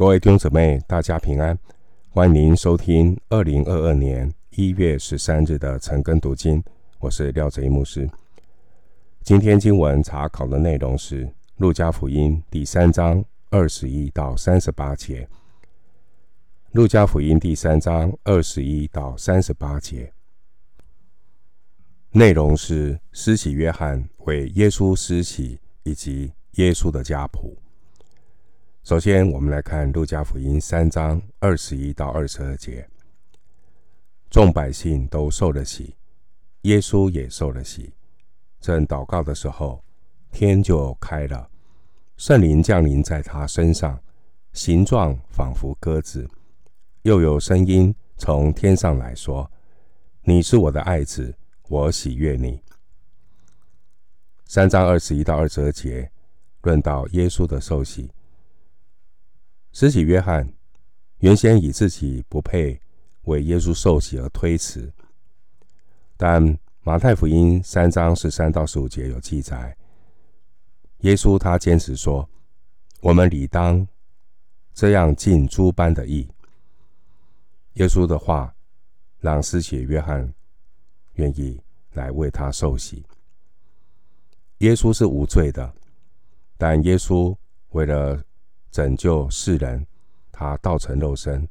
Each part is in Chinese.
各位弟兄姊妹，大家平安，欢迎您收听二零二二年一月十三日的晨更读经。我是廖哲一牧师。今天经文查考的内容是《路加福音》第三章二十一到三十八节。《路加福音》第三章二十一到三十八节内容是施洗约翰为耶稣施洗以及耶稣的家谱。首先，我们来看《路加福音》三章二十一到二十二节。众百姓都受了洗，耶稣也受了洗。正祷告的时候，天就开了，圣灵降临在他身上，形状仿佛鸽子。又有声音从天上来说：“你是我的爱子，我喜悦你。”三章二十一到二十二节论到耶稣的受洗。施洗约翰原先以自己不配为耶稣受洗而推辞，但马太福音三章十三到十五节有记载，耶稣他坚持说：“我们理当这样尽诸般的义。”耶稣的话让施洗约翰愿意来为他受洗。耶稣是无罪的，但耶稣为了拯救世人，他道成肉身，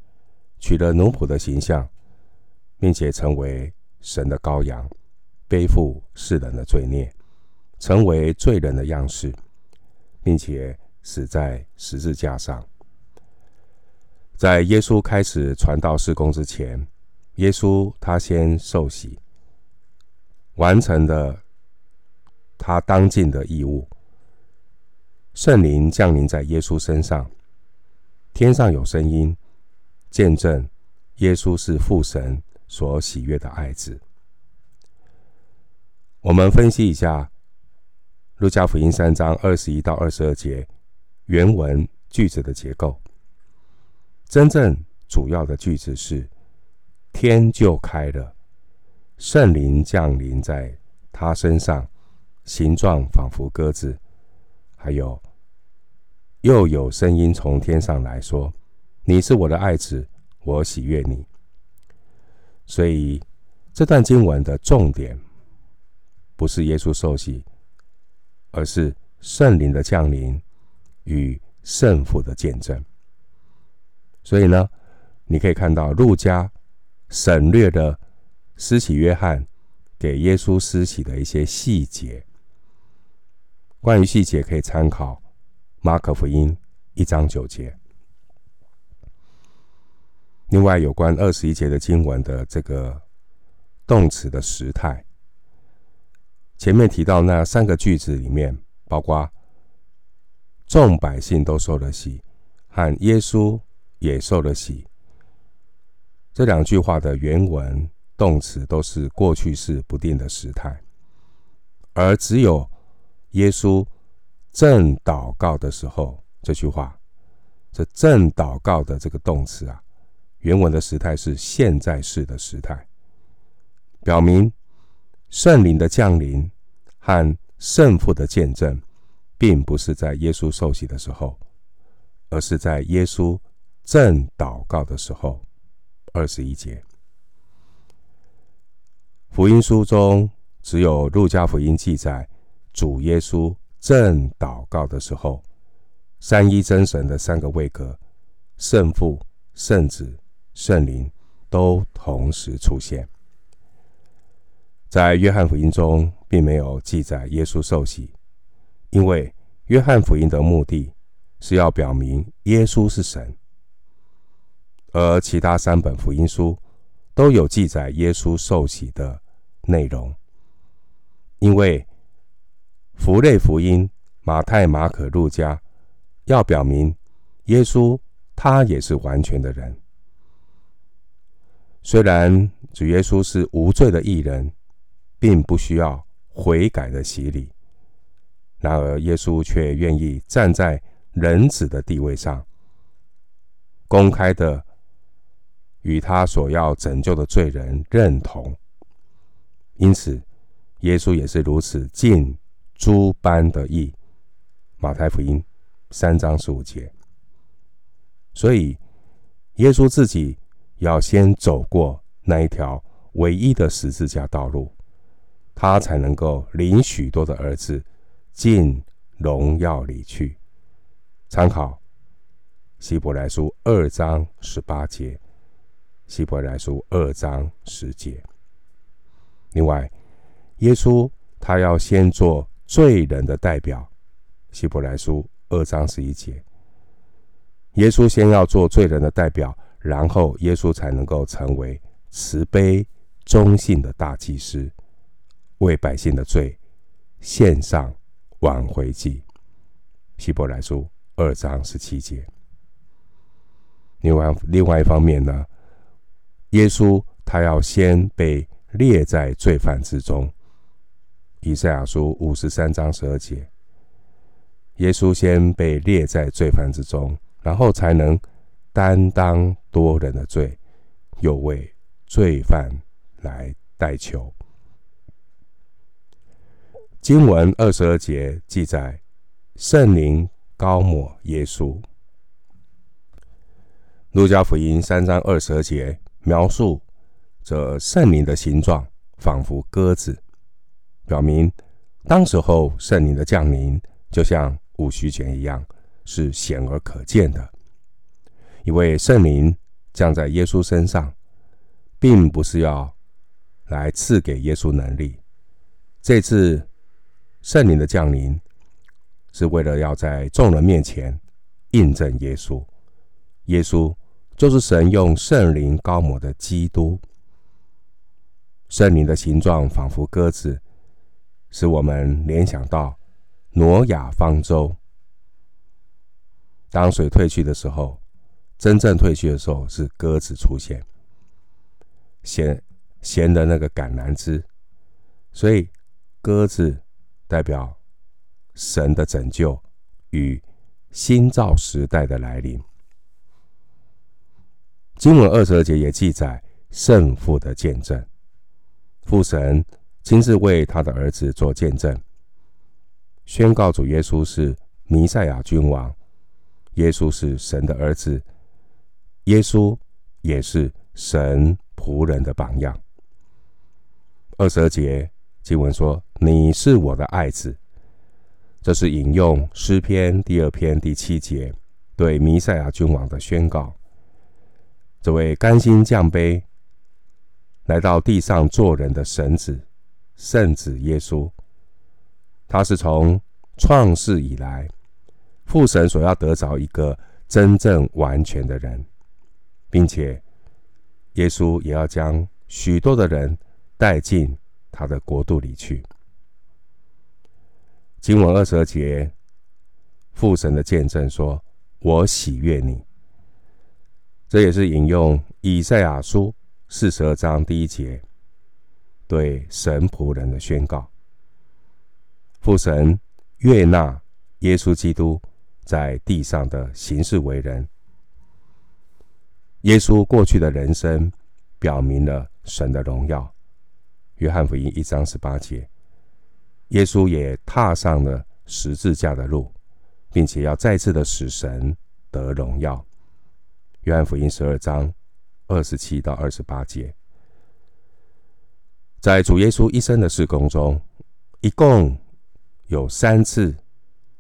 取了奴仆的形象，并且成为神的羔羊，背负世人的罪孽，成为罪人的样式，并且死在十字架上。在耶稣开始传道事工之前，耶稣他先受洗，完成了他当尽的义务。圣灵降临在耶稣身上，天上有声音见证耶稣是父神所喜悦的爱子。我们分析一下《路加福音》三章二十一到二十二节原文句子的结构。真正主要的句子是：天就开了，圣灵降临在他身上，形状仿佛鸽子，还有。又有声音从天上来说：“你是我的爱子，我喜悦你。”所以这段经文的重点不是耶稣受洗，而是圣灵的降临与圣父的见证。所以呢，你可以看到路加省略了施洗约翰给耶稣施洗的一些细节。关于细节，可以参考。马可福音一章九节。另外，有关二十一节的经文的这个动词的时态，前面提到那三个句子里面，包括众百姓都受了洗，和耶稣也受了洗，这两句话的原文动词都是过去式不定的时态，而只有耶稣。正祷告的时候，这句话，这正祷告的这个动词啊，原文的时态是现在式的时态，表明圣灵的降临和圣父的见证，并不是在耶稣受洗的时候，而是在耶稣正祷告的时候。二十一节，福音书中只有路加福音记载主耶稣。正祷告的时候，三一真神的三个位格——圣父、圣子、圣灵，都同时出现。在约翰福音中，并没有记载耶稣受洗，因为约翰福音的目的是要表明耶稣是神，而其他三本福音书都有记载耶稣受洗的内容，因为。福类福音，马太、马可、路加，要表明耶稣他也是完全的人。虽然主耶稣是无罪的义人，并不需要悔改的洗礼，然而耶稣却愿意站在人子的地位上，公开的与他所要拯救的罪人认同。因此，耶稣也是如此尽。诸般的义，马太福音三章十五节。所以耶稣自己要先走过那一条唯一的十字架道路，他才能够领许多的儿子进荣耀里去。参考希伯来书二章十八节，希伯来书二章十节。另外，耶稣他要先做罪人的代表，希伯来书二章十一节。耶稣先要做罪人的代表，然后耶稣才能够成为慈悲忠信的大祭司，为百姓的罪献上挽回祭。希伯来书二章十七节。另外，另外一方面呢，耶稣他要先被列在罪犯之中。以赛亚书五十三章十二节，耶稣先被列在罪犯之中，然后才能担当多人的罪，又为罪犯来代求。经文二十二节记载，圣灵高抹耶稣。路加福音三章二十二节描述这圣灵的形状，仿佛鸽子。表明，当时候圣灵的降临，就像五旬节一样，是显而可见的。因为圣灵降在耶稣身上，并不是要来赐给耶稣能力。这次圣灵的降临，是为了要在众人面前印证耶稣。耶稣就是神用圣灵膏抹的基督。圣灵的形状仿佛鸽子。使我们联想到挪亚方舟，当水退去的时候，真正退去的时候是鸽子出现，衔衔的那个橄榄枝，所以鸽子代表神的拯救与新造时代的来临。经文二十二节也记载圣父的见证，父神。亲自为他的儿子做见证，宣告主耶稣是弥赛亚君王，耶稣是神的儿子，耶稣也是神仆人的榜样。二十二节经文说：“你是我的爱子。”这是引用诗篇第二篇第七节对弥赛亚君王的宣告。这位甘心降卑来到地上做人的神子。圣子耶稣，他是从创世以来，父神所要得着一个真正完全的人，并且耶稣也要将许多的人带进他的国度里去。经文二十二节，父神的见证说：“我喜悦你。”这也是引用以赛亚书四十二章第一节。对神仆人的宣告，父神悦纳耶稣基督在地上的行事为人。耶稣过去的人生表明了神的荣耀。约翰福音一章十八节，耶稣也踏上了十字架的路，并且要再次的使神得荣耀。约翰福音十二章二十七到二十八节。在主耶稣一生的事工中，一共有三次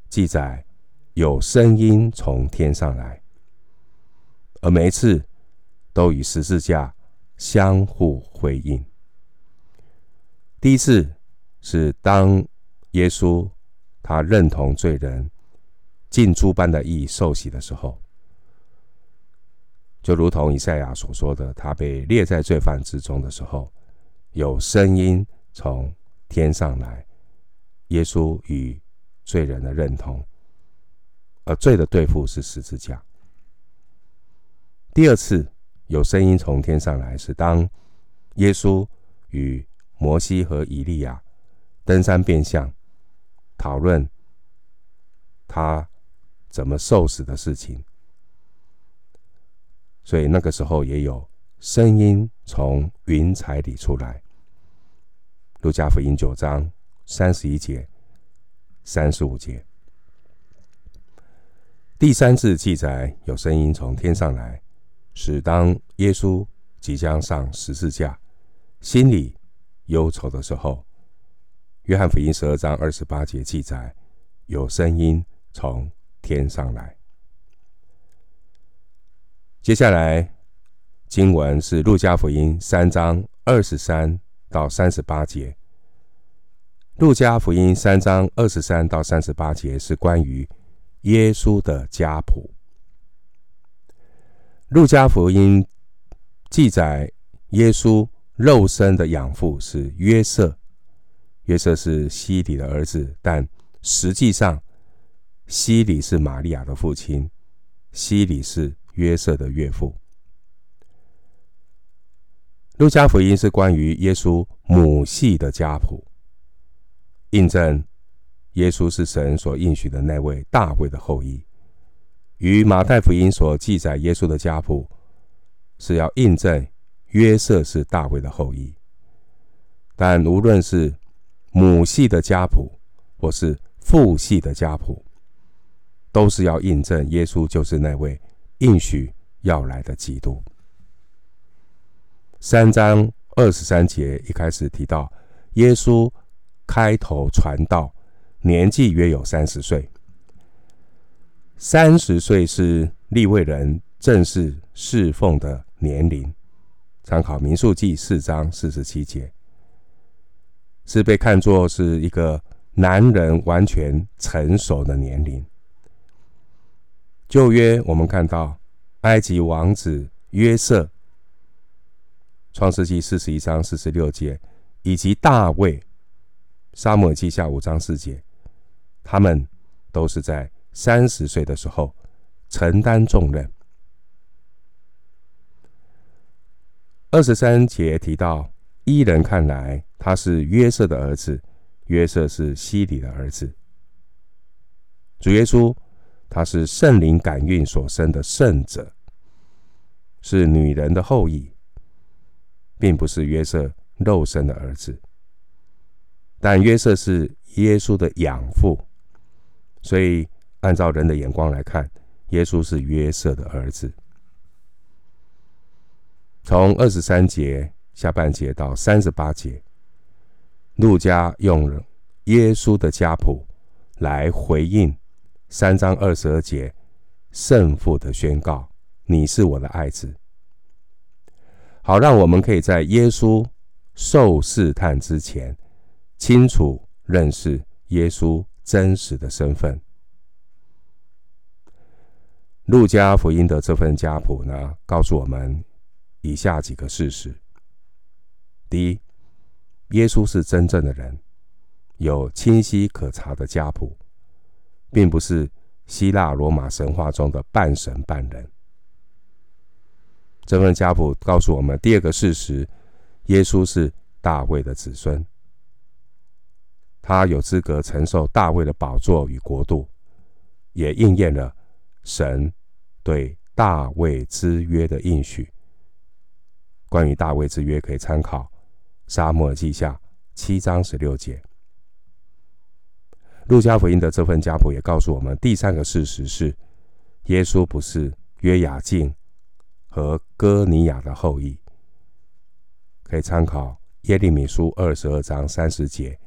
记载有声音从天上来，而每一次都与十字架相互辉映。第一次是当耶稣他认同罪人进猪般的义受洗的时候，就如同以赛亚所说的，他被列在罪犯之中的时候。有声音从天上来，耶稣与罪人的认同，而罪的对付是十字架。第二次有声音从天上来，是当耶稣与摩西和以利亚登山变相，讨论他怎么受死的事情，所以那个时候也有。声音从云彩里出来。路加福音九章三十一节、三十五节。第三次记载有声音从天上来，是当耶稣即将上十字架，心里忧愁的时候。约翰福音十二章二十八节记载，有声音从天上来。接下来经文是路加福音三章二十三到三十八节。路加福音三章二十三到三十八节是关于耶稣的家谱。路加福音记载耶稣肉身的养父是约瑟。约瑟是西里的儿子，但实际上西里是玛利亚的父亲，西里是约瑟的岳父。路加福音是关于耶稣母系的家谱，印证耶稣是神所应许的那位大卫的后裔，与马太福音所记载耶稣的家谱是要印证约瑟是大卫的后裔，但无论是母系的家谱，或是父系的家谱，都是要印证耶稣就是那位应许要来的基督。三章二十三节一开始提到，耶稣开头传道，年纪约有三十岁。三十岁是立位人正式侍奉的年龄，参考民数记四章四十七节。是被看作是一个男人完全成熟的年龄。旧约我们看到埃及王子约瑟，创世纪四十一章四十六节，以及大卫，撒母耳记下五章四节，他们都是在三十岁的时候承担重任。二十三节提到，伊人看来。他是约瑟的儿子，约瑟是希里的儿子。主耶稣，他是圣灵感孕所生的圣者，是女人的后裔，并不是约瑟肉身的儿子。但约瑟是耶稣的养父，所以按照人的眼光来看，耶稣是约瑟的儿子。从二十三节下半节到三十八节。路加用耶稣的家谱来回应三章二十二节圣父的宣告：“你是我的爱子。”好，让我们可以在耶稣受试探之前，清楚认识耶稣真实的身份。路加福音的这份家谱呢，告诉我们以下几个事实：第一，耶稣是真正的人，有清晰可查的家谱，并不是希腊罗马神话中的半神半人。这份家谱告诉我们第二个事实：耶稣是大卫的子孙，他有资格承受大卫的宝座与国度，也应验了神对大卫之约的应许。关于大卫之约，可以参考。撒母耳记下七章十六节，路加福音的这份家谱也告诉我们第三个事实是，耶稣不是约雅敬和哥尼雅的后裔，可以参考耶利米书二十二章三十节，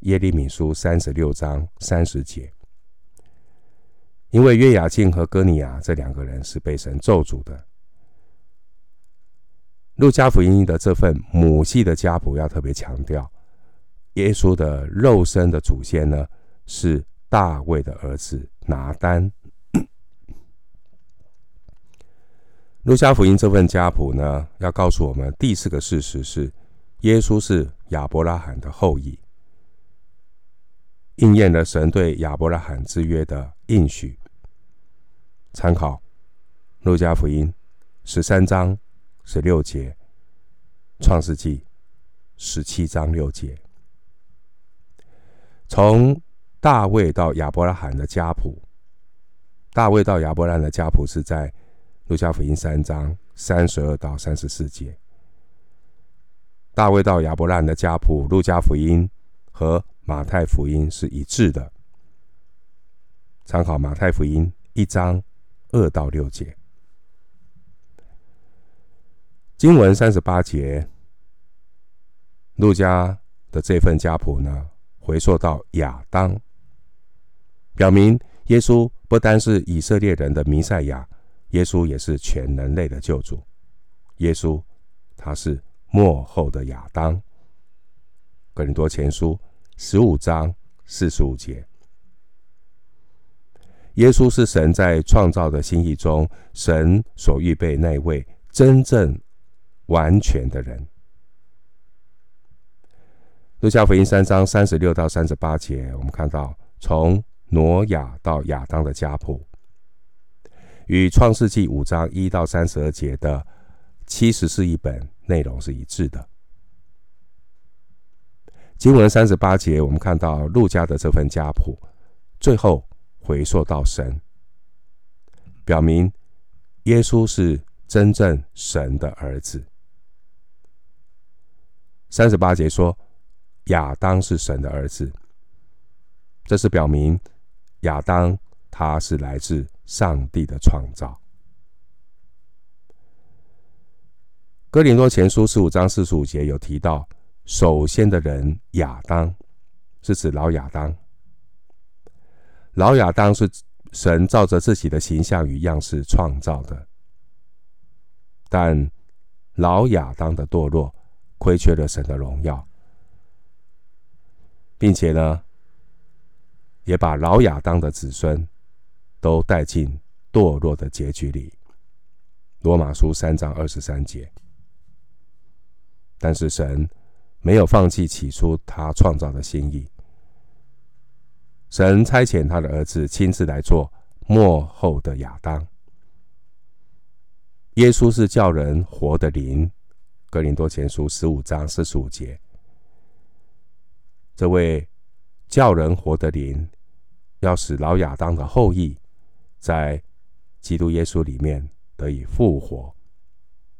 耶利米书三十六章三十节，因为约雅敬和哥尼雅这两个人是被神咒诅的。路加福音的这份母系的家谱要特别强调，耶稣的肉身的祖先呢，是大卫的儿子拿单。路加福音这份家谱呢，要告诉我们第四个事实是，耶稣是亚伯拉罕的后裔，应验了神对亚伯拉罕之约的应许。参考路加福音十三章。十六节，创世纪十七章六节，从大卫到亚伯拉罕的家谱，大卫到亚伯拉罕的家谱是在路加福音三章三十二到三十四节。大卫到亚伯拉罕的家谱，路加福音和马太福音是一致的。参考马太福音一章二到六节。经文三十八节，路加的这份家谱呢，回溯到亚当，表明耶稣不单是以色列人的弥赛亚，耶稣也是全人类的救主。耶稣他是末后的亚当。哥林多前书十五章四十五节，耶稣是神在创造的心意中，神所预备那位真正。完全的人。路加福音三章三十六到三十八节，我们看到从挪亚到亚当的家谱，与创世纪五章一到三十二节的七十四译本内容是一致的。经文三十八节，我们看到路家的这份家谱，最后回溯到神，表明耶稣是真正神的儿子。三十八节说，亚当是神的儿子，这是表明亚当他是来自上帝的创造。哥林多前书十五章四十五节有提到，首先的人亚当是指老亚当，老亚当是神照着自己的形象与样式创造的，但老亚当的堕落。亏缺了神的荣耀，并且呢，也把老亚当的子孙都带进堕落的结局里。罗马书三章二十三节。但是神没有放弃起初他创造的心意，神差遣他的儿子亲自来做末后的亚当。耶稣是叫人活的灵。哥林多前书十五章四十五节，这位叫人活的灵，要使老亚当的后裔在基督耶稣里面得以复活。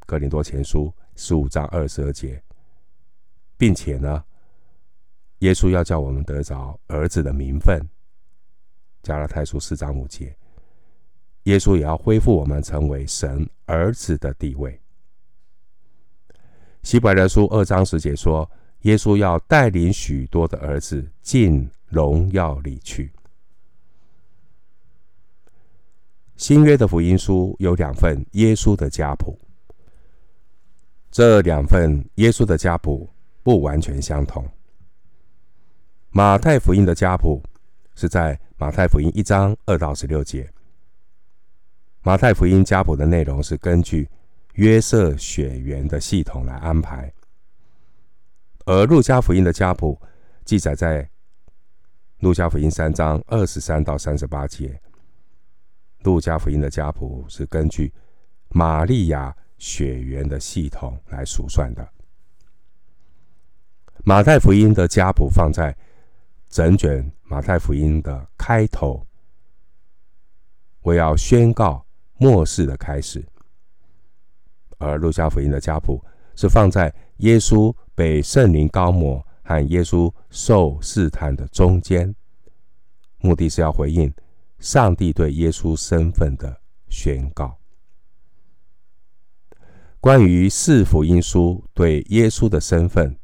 哥林多前书十五章二十二节，并且呢，耶稣要叫我们得着儿子的名分。加拉太书四章五节，耶稣也要恢复我们成为神儿子的地位。希伯来书二章十节说，耶稣要带领许多的儿子进荣耀里去。新约的福音书有两份耶稣的家谱，这两份耶稣的家谱不完全相同。马太福音的家谱是在马太福音一章二到十六节。马太福音家谱的内容是根据。约瑟血缘的系统来安排，而路加福音的家谱记载在路加福音三章二十三到三十八节。路加福音的家谱是根据玛利亚血缘的系统来数算的。马太福音的家谱放在整卷马太福音的开头，我要宣告末世的开始。而路加福音的家谱是放在耶稣被圣灵高抹和耶稣受试探的中间，目的是要回应上帝对耶稣身份的宣告。关于四福音书对耶稣的身份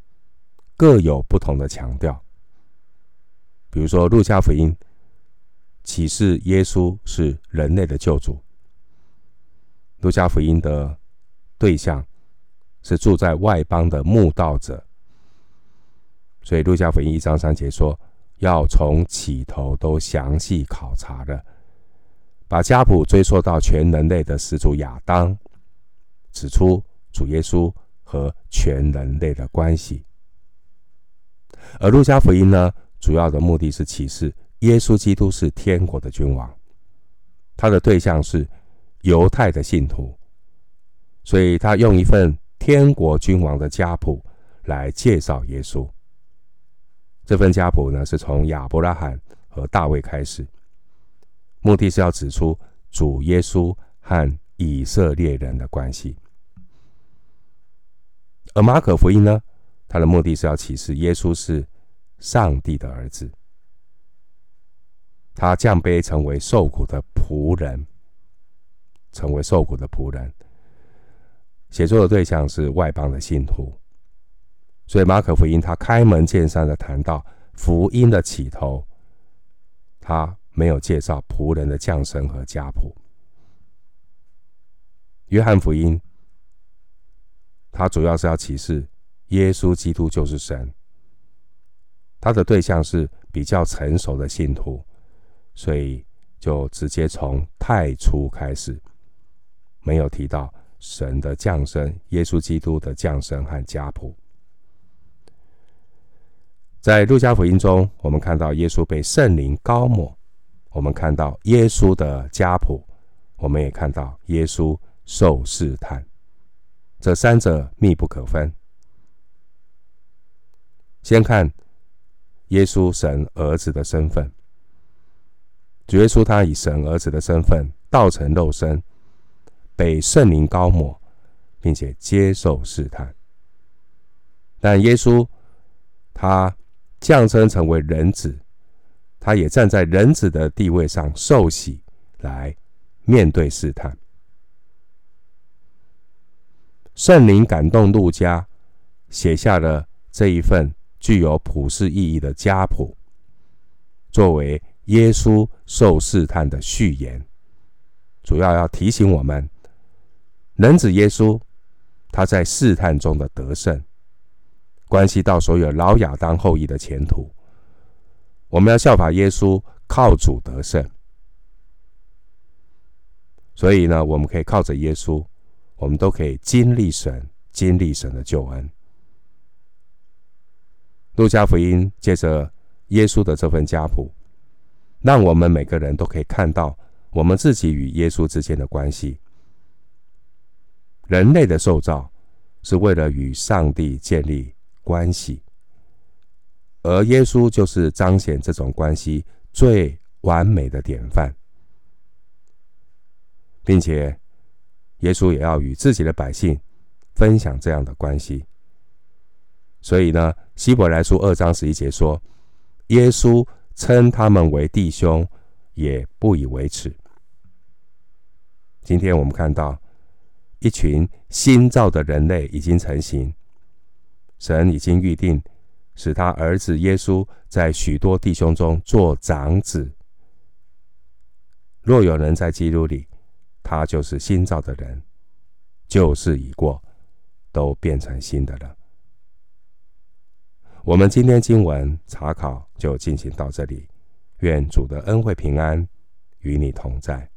各有不同的强调，比如说路加福音启示耶稣是人类的救主，路加福音的。对象是住在外邦的慕道者，所以路加福音一章三节说，要从起头都详细考察了，把家谱追溯到全人类的始祖亚当，指出主耶稣和全人类的关系。而路加福音呢，主要的目的是启示耶稣基督是天国的君王，他的对象是犹太的信徒。所以他用一份天国君王的家谱来介绍耶稣。这份家谱呢，是从亚伯拉罕和大卫开始，目的是要指出主耶稣和以色列人的关系。而马可福音呢，它的目的是要启示耶稣是上帝的儿子。他降卑成为受苦的仆人，成为受苦的仆人。写作的对象是外邦的信徒，所以马可福音他开门见山的谈到福音的起头，他没有介绍仆人的降生和家谱。约翰福音，他主要是要启示耶稣基督就是神，他的对象是比较成熟的信徒，所以就直接从太初开始，没有提到神的降生、耶稣基督的降生和家谱。在路加福音中，我们看到耶稣被圣灵膏抹，我们看到耶稣的家谱，我们也看到耶稣受试探，这三者密不可分。先看耶稣神儿子的身份，主耶稣他以神儿子的身份道成肉身，被圣灵膏抹，并且接受试探。但耶稣他降生成为人子，他也站在人子的地位上受洗，来面对试探。圣灵感动路加，写下了这一份具有普世意义的家谱，作为耶稣受试探的序言，主要要提醒我们，人子耶稣他在试探中的得胜，关系到所有老亚当后裔的前途。我们要效法耶稣，靠主得胜。所以呢，我们可以靠着耶稣。我们都可以经历神，经历神的救恩。路加福音借着耶稣的这份家谱，让我们每个人都可以看到我们自己与耶稣之间的关系。人类的受造是为了与上帝建立关系，而耶稣就是彰显这种关系最完美的典范，并且。耶稣也要与自己的百姓分享这样的关系，所以呢，希伯来书二章十一节说：“耶稣称他们为弟兄，也不以为耻。”今天我们看到一群新造的人类已经成型，神已经预定使他儿子耶稣在许多弟兄中做长子。若有人在基督里。他就是新造的人，旧事已过，都变成新的了。我们今天经文查考就进行到这里，愿主的恩惠平安与你同在。